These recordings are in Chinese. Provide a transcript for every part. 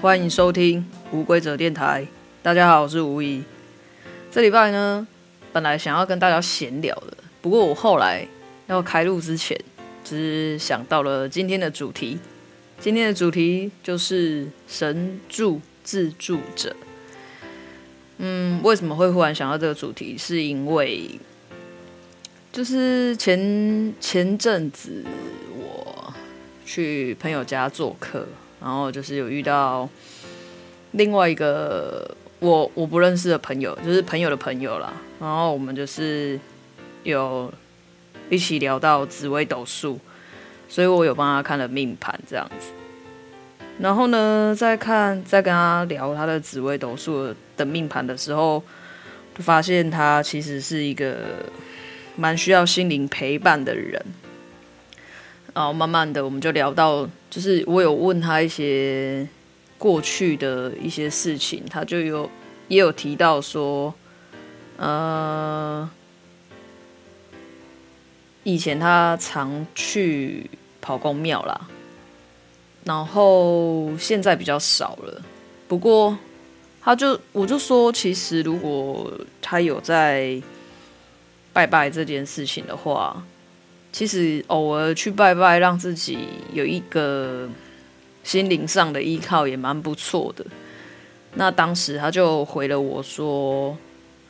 欢迎收听无规则电台。大家好，我是吴怡。这礼拜呢，本来想要跟大家闲聊的，不过我后来要开录之前，只是想到了今天的主题。今天的主题就是神助自助者。嗯，为什么会忽然想到这个主题？是因为就是前前阵子我去朋友家做客。然后就是有遇到另外一个我我不认识的朋友，就是朋友的朋友啦。然后我们就是有一起聊到紫微斗数，所以我有帮他看了命盘这样子。然后呢，在看在跟他聊他的紫微斗数的命盘的时候，就发现他其实是一个蛮需要心灵陪伴的人。然后慢慢的，我们就聊到，就是我有问他一些过去的一些事情，他就有也有提到说，呃，以前他常去跑公庙啦，然后现在比较少了。不过，他就我就说，其实如果他有在拜拜这件事情的话。其实偶尔去拜拜，让自己有一个心灵上的依靠，也蛮不错的。那当时他就回了我说，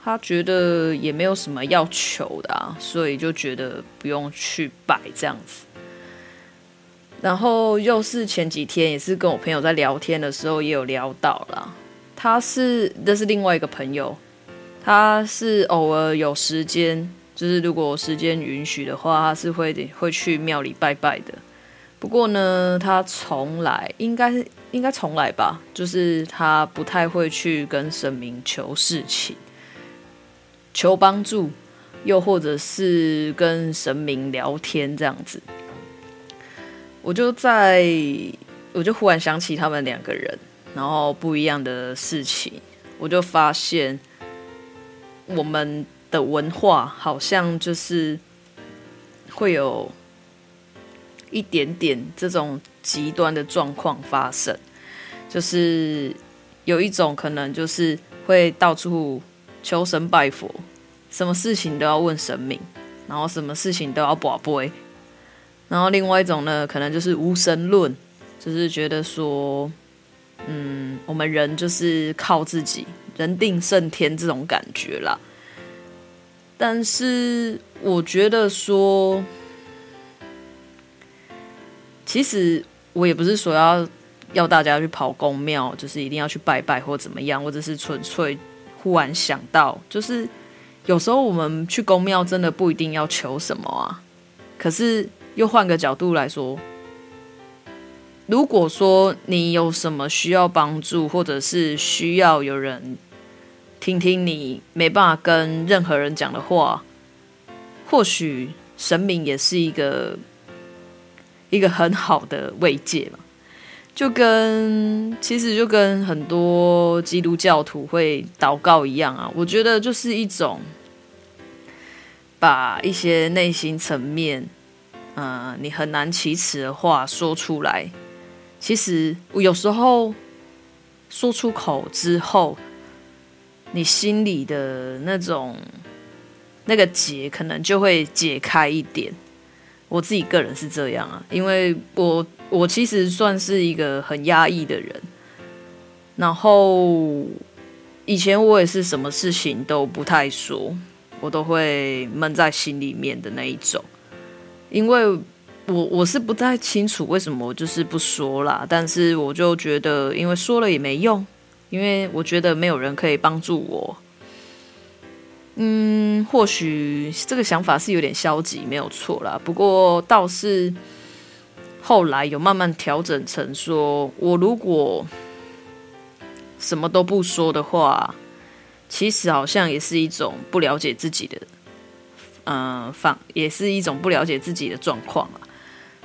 他觉得也没有什么要求的啊，所以就觉得不用去拜这样子。然后又是前几天，也是跟我朋友在聊天的时候，也有聊到啦。他是，这是另外一个朋友，他是偶尔有时间。就是如果时间允许的话，他是会会去庙里拜拜的。不过呢，他从来应该是应该从来吧，就是他不太会去跟神明求事情、求帮助，又或者是跟神明聊天这样子。我就在，我就忽然想起他们两个人，然后不一样的事情，我就发现我们。的文化好像就是会有一点点这种极端的状况发生，就是有一种可能就是会到处求神拜佛，什么事情都要问神明，然后什么事情都要跋杯，然后另外一种呢，可能就是无神论，就是觉得说，嗯，我们人就是靠自己，人定胜天这种感觉啦。但是我觉得说，其实我也不是说要要大家去跑公庙，就是一定要去拜拜或怎么样，或者是纯粹忽然想到，就是有时候我们去公庙真的不一定要求什么啊。可是又换个角度来说，如果说你有什么需要帮助，或者是需要有人。听听你没办法跟任何人讲的话，或许神明也是一个一个很好的慰藉嘛。就跟其实就跟很多基督教徒会祷告一样啊。我觉得就是一种把一些内心层面，嗯、你很难启齿的话说出来。其实我有时候说出口之后。你心里的那种那个结，可能就会解开一点。我自己个人是这样啊，因为我我其实算是一个很压抑的人，然后以前我也是什么事情都不太说，我都会闷在心里面的那一种。因为我我是不太清楚为什么我就是不说啦，但是我就觉得，因为说了也没用。因为我觉得没有人可以帮助我，嗯，或许这个想法是有点消极，没有错啦。不过倒是后来有慢慢调整成说，我如果什么都不说的话，其实好像也是一种不了解自己的，嗯，反也是一种不了解自己的状况啊。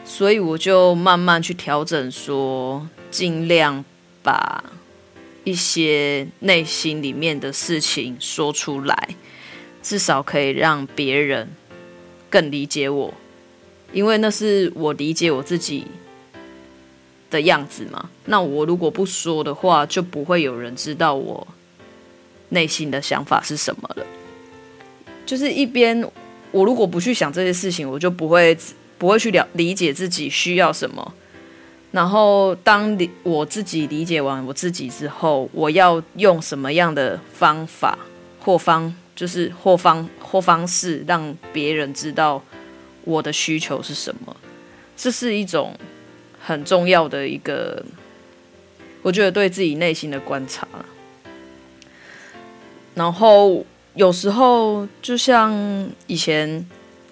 所以我就慢慢去调整说，尽量把。一些内心里面的事情说出来，至少可以让别人更理解我，因为那是我理解我自己的样子嘛。那我如果不说的话，就不会有人知道我内心的想法是什么了。就是一边我如果不去想这些事情，我就不会不会去了理解自己需要什么。然后当理我自己理解完我自己之后，我要用什么样的方法或方就是或方或方式让别人知道我的需求是什么？这是一种很重要的一个，我觉得对自己内心的观察。然后有时候就像以前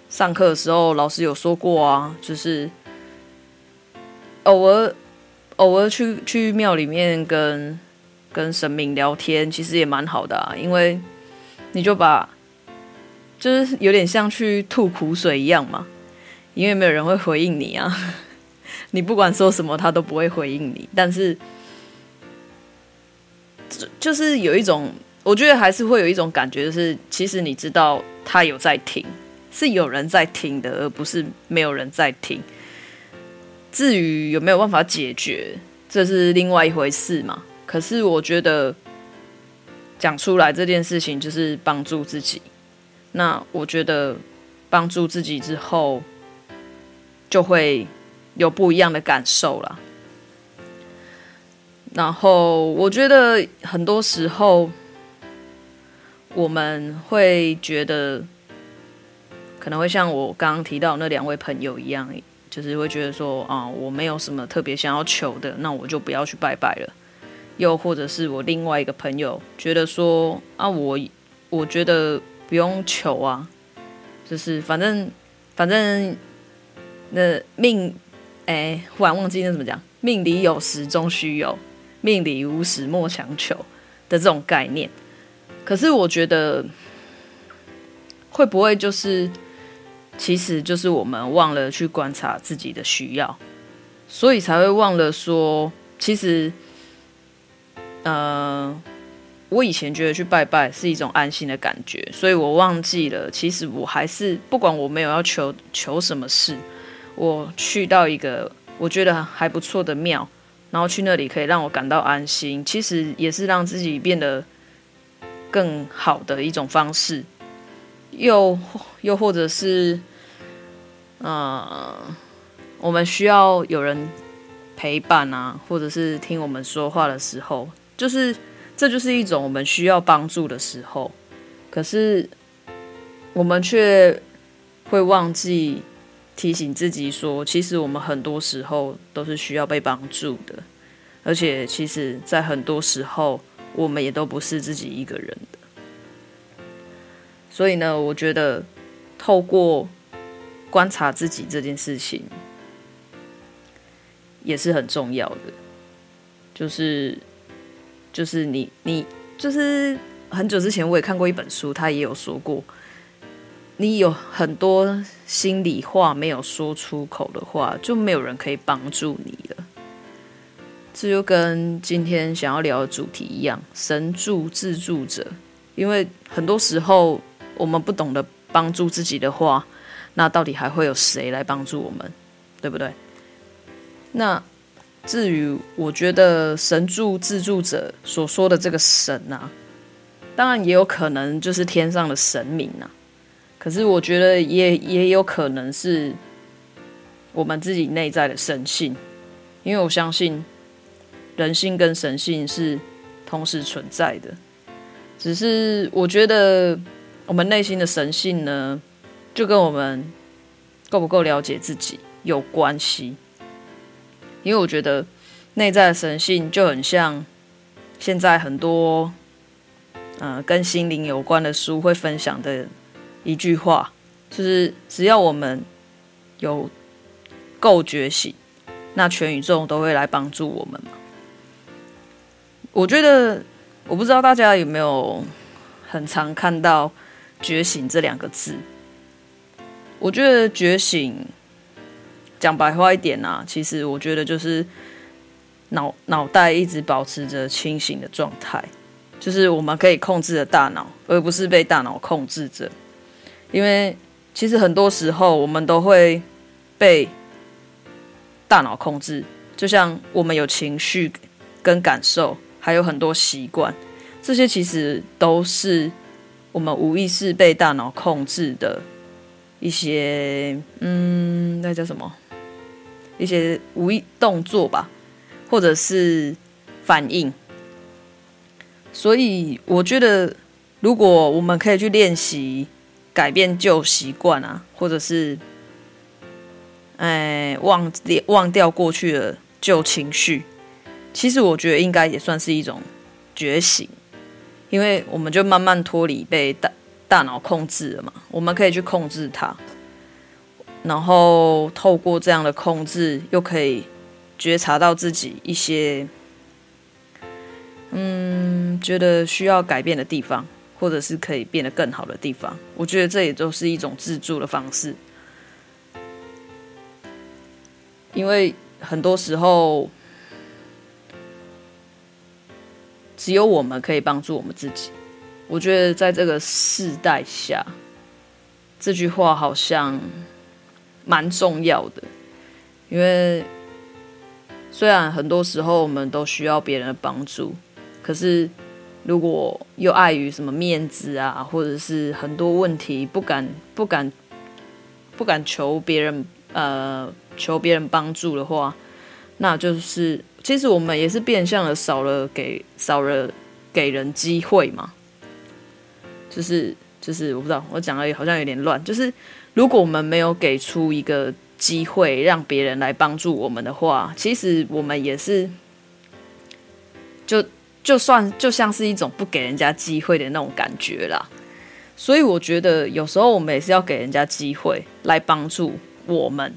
上课的时候，老师有说过啊，就是。偶尔，偶尔去去庙里面跟跟神明聊天，其实也蛮好的啊。因为你就把，就是有点像去吐苦水一样嘛。因为没有人会回应你啊，你不管说什么，他都不会回应你。但是，就是有一种，我觉得还是会有一种感觉，就是其实你知道他有在听，是有人在听的，而不是没有人在听。至于有没有办法解决，这是另外一回事嘛。可是我觉得讲出来这件事情就是帮助自己。那我觉得帮助自己之后，就会有不一样的感受了。然后我觉得很多时候我们会觉得，可能会像我刚刚提到那两位朋友一样。就是会觉得说啊，我没有什么特别想要求的，那我就不要去拜拜了。又或者是我另外一个朋友觉得说啊，我我觉得不用求啊，就是反正反正那命哎，忽然忘记那怎么讲，命里有时终须有，命里无时莫强求的这种概念。可是我觉得会不会就是？其实就是我们忘了去观察自己的需要，所以才会忘了说，其实，呃，我以前觉得去拜拜是一种安心的感觉，所以我忘记了，其实我还是不管我没有要求求什么事，我去到一个我觉得还不错的庙，然后去那里可以让我感到安心，其实也是让自己变得更好的一种方式，又又或者是。嗯，我们需要有人陪伴啊，或者是听我们说话的时候，就是这就是一种我们需要帮助的时候。可是我们却会忘记提醒自己说，其实我们很多时候都是需要被帮助的，而且其实在很多时候，我们也都不是自己一个人的。所以呢，我觉得透过。观察自己这件事情也是很重要的，就是就是你你就是很久之前我也看过一本书，他也有说过，你有很多心里话没有说出口的话，就没有人可以帮助你了。这就跟今天想要聊的主题一样，神助自助者，因为很多时候我们不懂得帮助自己的话。那到底还会有谁来帮助我们，对不对？那至于我觉得神助自助者所说的这个神啊，当然也有可能就是天上的神明啊。可是我觉得也也有可能是我们自己内在的神性，因为我相信人性跟神性是同时存在的。只是我觉得我们内心的神性呢，就跟我们够不够了解自己有关系，因为我觉得内在神性就很像现在很多呃跟心灵有关的书会分享的一句话，就是只要我们有够觉醒，那全宇宙都会来帮助我们。我觉得我不知道大家有没有很常看到“觉醒”这两个字。我觉得觉醒，讲白话一点啊，其实我觉得就是脑脑袋一直保持着清醒的状态，就是我们可以控制的大脑，而不是被大脑控制着。因为其实很多时候我们都会被大脑控制，就像我们有情绪跟感受，还有很多习惯，这些其实都是我们无意识被大脑控制的一些，嗯，那叫什么？一些无意动作吧，或者是反应。所以我觉得，如果我们可以去练习改变旧习惯啊，或者是，哎，忘忘掉过去的旧情绪，其实我觉得应该也算是一种觉醒，因为我们就慢慢脱离被大大脑控制了嘛，我们可以去控制它，然后透过这样的控制，又可以觉察到自己一些。嗯，觉得需要改变的地方，或者是可以变得更好的地方，我觉得这也都是一种自助的方式。因为很多时候，只有我们可以帮助我们自己。我觉得在这个世代下，这句话好像蛮重要的。因为虽然很多时候我们都需要别人的帮助。可是，如果又碍于什么面子啊，或者是很多问题不敢、不敢、不敢求别人，呃，求别人帮助的话，那就是其实我们也是变相的少了给少了给人机会嘛。就是就是我不知道，我讲的好像有点乱。就是如果我们没有给出一个机会让别人来帮助我们的话，其实我们也是就。就算就像是一种不给人家机会的那种感觉啦，所以我觉得有时候我们也是要给人家机会来帮助我们，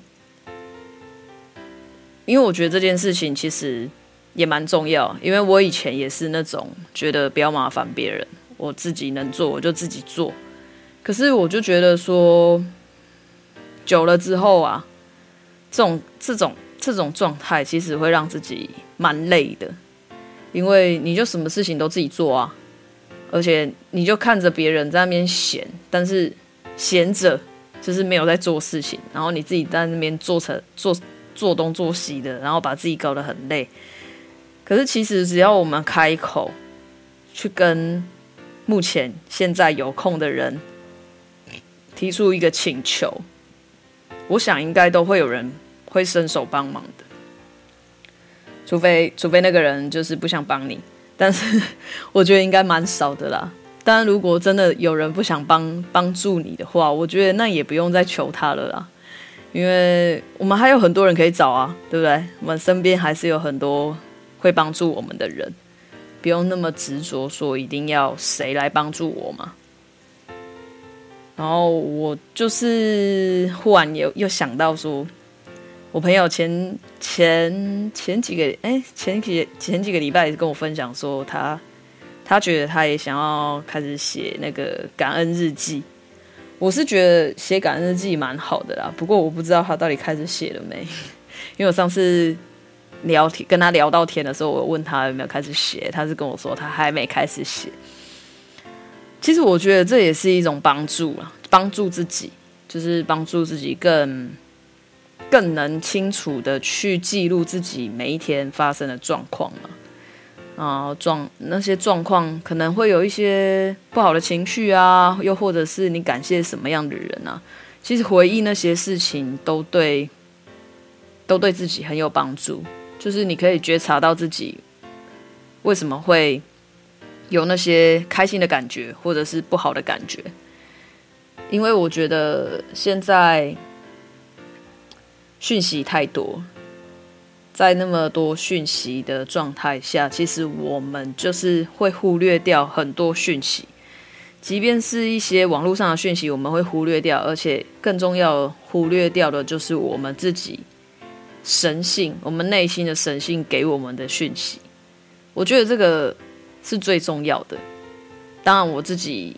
因为我觉得这件事情其实也蛮重要。因为我以前也是那种觉得不要麻烦别人，我自己能做我就自己做。可是我就觉得说，久了之后啊，这种这种这种状态其实会让自己蛮累的。因为你就什么事情都自己做啊，而且你就看着别人在那边闲，但是闲着就是没有在做事情，然后你自己在那边做成做做东做西的，然后把自己搞得很累。可是其实只要我们开口去跟目前现在有空的人提出一个请求，我想应该都会有人会伸手帮忙的。除非除非那个人就是不想帮你，但是我觉得应该蛮少的啦。当然，如果真的有人不想帮帮助你的话，我觉得那也不用再求他了啦，因为我们还有很多人可以找啊，对不对？我们身边还是有很多会帮助我们的人，不用那么执着说一定要谁来帮助我嘛。然后我就是忽然又又想到说。我朋友前前前几个哎前几前几个礼拜也是跟我分享说他他觉得他也想要开始写那个感恩日记。我是觉得写感恩日记蛮好的啦，不过我不知道他到底开始写了没，因为我上次聊天跟他聊到天的时候，我问他有没有开始写，他是跟我说他还没开始写。其实我觉得这也是一种帮助啊，帮助自己，就是帮助自己更。更能清楚的去记录自己每一天发生的状况嘛，啊，状那些状况可能会有一些不好的情绪啊，又或者是你感谢什么样的人啊，其实回忆那些事情都对，都对自己很有帮助。就是你可以觉察到自己为什么会有那些开心的感觉，或者是不好的感觉，因为我觉得现在。讯息太多，在那么多讯息的状态下，其实我们就是会忽略掉很多讯息。即便是一些网络上的讯息，我们会忽略掉，而且更重要，忽略掉的就是我们自己神性，我们内心的神性给我们的讯息。我觉得这个是最重要的。当然，我自己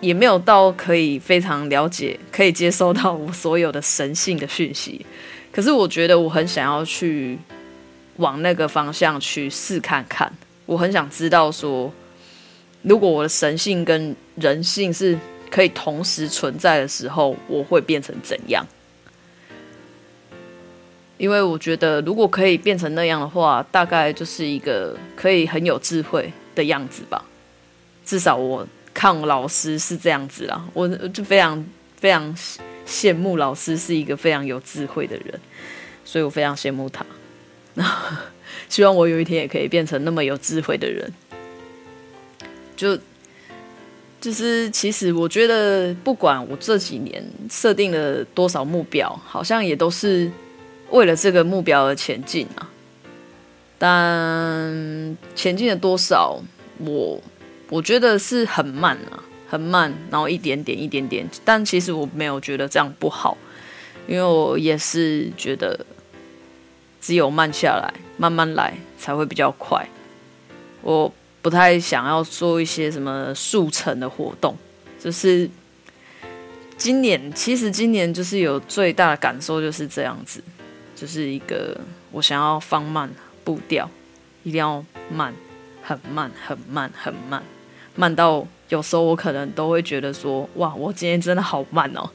也没有到可以非常了解，可以接收到我所有的神性的讯息。可是我觉得我很想要去往那个方向去试看看，我很想知道说，如果我的神性跟人性是可以同时存在的时候，我会变成怎样？因为我觉得如果可以变成那样的话，大概就是一个可以很有智慧的样子吧。至少我看老师是这样子啦，我就非常非常羡慕老师是一个非常有智慧的人，所以我非常羡慕他。希望我有一天也可以变成那么有智慧的人。就就是，其实我觉得，不管我这几年设定了多少目标，好像也都是为了这个目标而前进啊。但前进了多少，我我觉得是很慢啊，很慢，然后一点点，一点点。但其实我没有觉得这样不好，因为我也是觉得，只有慢下来，慢慢来才会比较快。我。不太想要做一些什么速成的活动，就是今年，其实今年就是有最大的感受就是这样子，就是一个我想要放慢步调，一定要慢，很慢，很慢，很慢，慢到有时候我可能都会觉得说，哇，我今天真的好慢哦，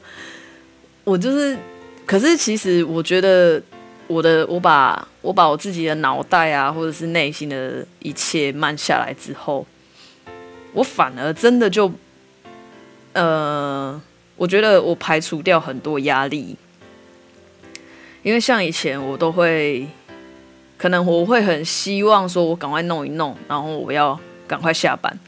我就是，可是其实我觉得。我的我把我把我自己的脑袋啊，或者是内心的一切慢下来之后，我反而真的就，呃，我觉得我排除掉很多压力，因为像以前我都会，可能我会很希望说，我赶快弄一弄，然后我要赶快下班。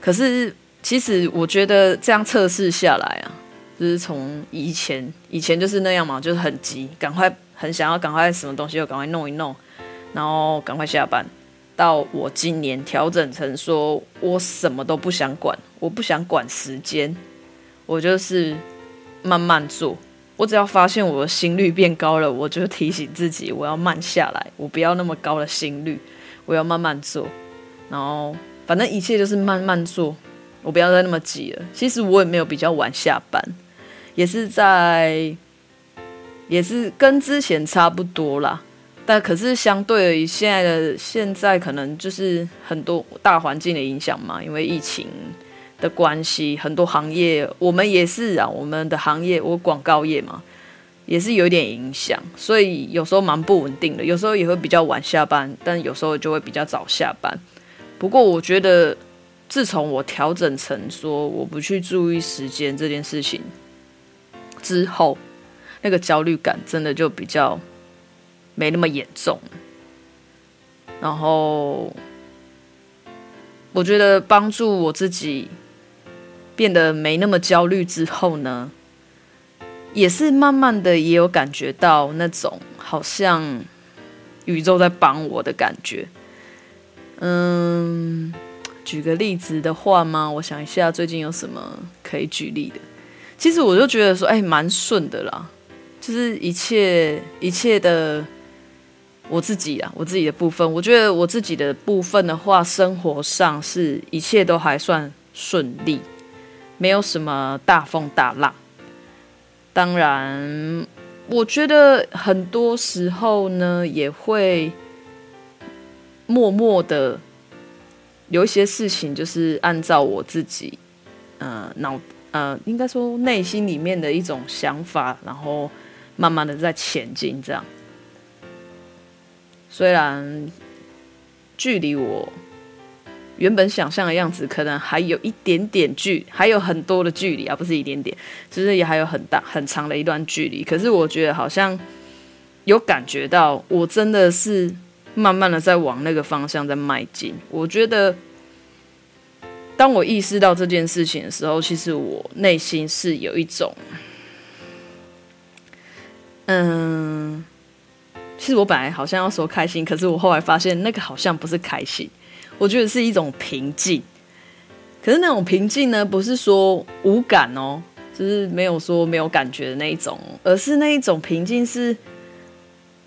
可是其实我觉得这样测试下来啊。就是从以前，以前就是那样嘛，就是很急，赶快很想要赶快什么东西就赶快弄一弄，然后赶快下班。到我今年调整成说，我什么都不想管，我不想管时间，我就是慢慢做。我只要发现我的心率变高了，我就提醒自己我要慢下来，我不要那么高的心率，我要慢慢做。然后反正一切就是慢慢做，我不要再那么急了。其实我也没有比较晚下班。也是在，也是跟之前差不多啦，但可是相对于现在的现在，可能就是很多大环境的影响嘛，因为疫情的关系，很多行业我们也是啊，我们的行业我广告业嘛，也是有点影响，所以有时候蛮不稳定的，有时候也会比较晚下班，但有时候就会比较早下班。不过我觉得，自从我调整成说我不去注意时间这件事情。之后，那个焦虑感真的就比较没那么严重。然后，我觉得帮助我自己变得没那么焦虑之后呢，也是慢慢的也有感觉到那种好像宇宙在帮我的感觉。嗯，举个例子的话吗？我想一下，最近有什么可以举例的？其实我就觉得说，哎，蛮顺的啦，就是一切一切的我自己啊，我自己的部分，我觉得我自己的部分的话，生活上是一切都还算顺利，没有什么大风大浪。当然，我觉得很多时候呢，也会默默的有一些事情，就是按照我自己，呃，脑。呃，应该说内心里面的一种想法，然后慢慢的在前进，这样。虽然距离我原本想象的样子，可能还有一点点距，还有很多的距离啊，不是一点点，其实也还有很大很长的一段距离。可是我觉得好像有感觉到，我真的是慢慢的在往那个方向在迈进。我觉得。当我意识到这件事情的时候，其实我内心是有一种，嗯，其实我本来好像要说开心，可是我后来发现那个好像不是开心，我觉得是一种平静。可是那种平静呢，不是说无感哦，就是没有说没有感觉的那一种，而是那一种平静是，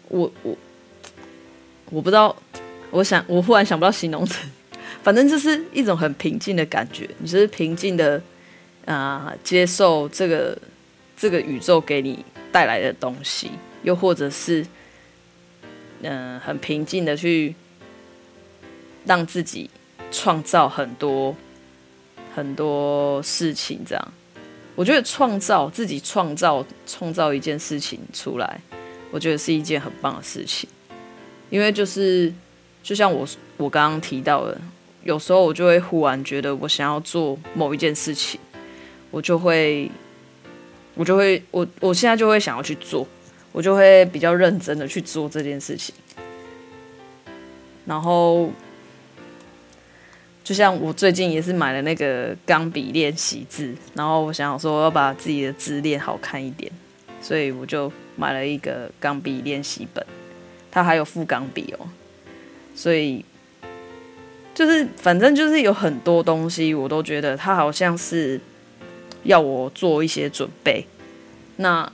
我我我不知道，我想我忽然想不到形容词。反正就是一种很平静的感觉，你就是平静的啊、接受这个这个宇宙给你带来的东西，又或者是嗯、很平静的去让自己创造很多很多事情。这样，我觉得创造自己创造创造一件事情出来，我觉得是一件很棒的事情，因为就是就像我我刚刚提到的，有时候我就会忽然觉得我想要做某一件事情，我就会我就会我我现在就会想要去做，我就会比较认真的去做这件事情，然后。就像我最近也是买了那个钢笔练习字，然后我想说要把自己的字练好看一点，所以我就买了一个钢笔练习本，它还有附钢笔哦，所以就是反正就是有很多东西，我都觉得它好像是要我做一些准备，那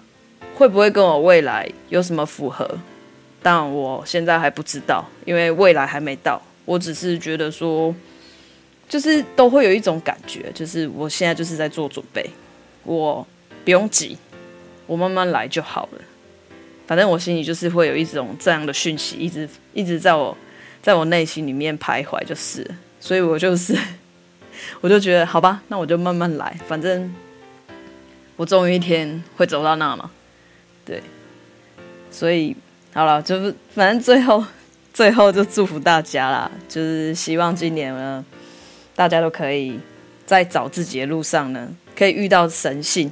会不会跟我未来有什么符合？但我现在还不知道，因为未来还没到，我只是觉得说。就是都会有一种感觉，就是我现在就是在做准备，我不用急，我慢慢来就好了。反正我心里就是会有一种这样的讯息，一直一直在我在我内心里面徘徊，就是，所以我就是，我就觉得好吧，那我就慢慢来，反正我总有一天会走到那嘛，对，所以好了，就是反正最后最后就祝福大家啦，就是希望今年呢。大家都可以在找自己的路上呢，可以遇到神性，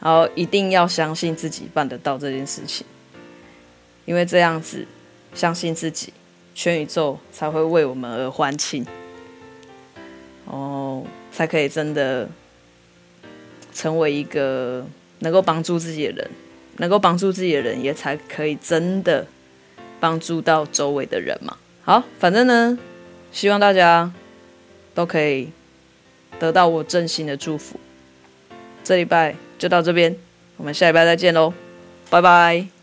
然后一定要相信自己办得到这件事情，因为这样子相信自己，全宇宙才会为我们而欢庆，哦，才可以真的成为一个能够帮助自己的人，能够帮助自己的人，也才可以真的帮助到周围的人嘛。好，反正呢，希望大家。都可以得到我真心的祝福。这礼拜就到这边，我们下礼拜再见喽，拜拜。